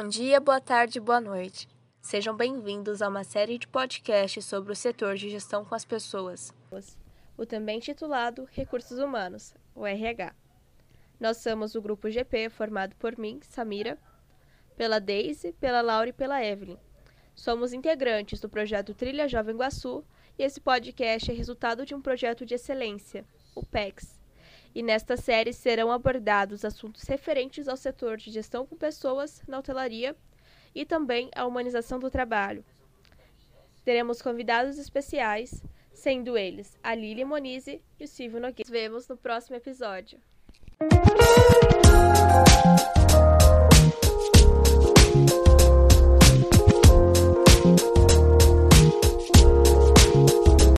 dia, boa tarde, boa noite. Sejam bem-vindos a uma série de podcasts sobre o setor de gestão com as pessoas, o também titulado Recursos Humanos, o RH. Nós somos o grupo GP formado por mim, Samira, pela Daisy, pela Laura e pela Evelyn. Somos integrantes do projeto Trilha Jovem Guaçu e esse podcast é resultado de um projeto de excelência, o PEX. E nesta série serão abordados assuntos referentes ao setor de gestão com pessoas na hotelaria e também a humanização do trabalho. Teremos convidados especiais, sendo eles a Lili Monize e o Silvio Nogueira. Nos vemos no próximo episódio.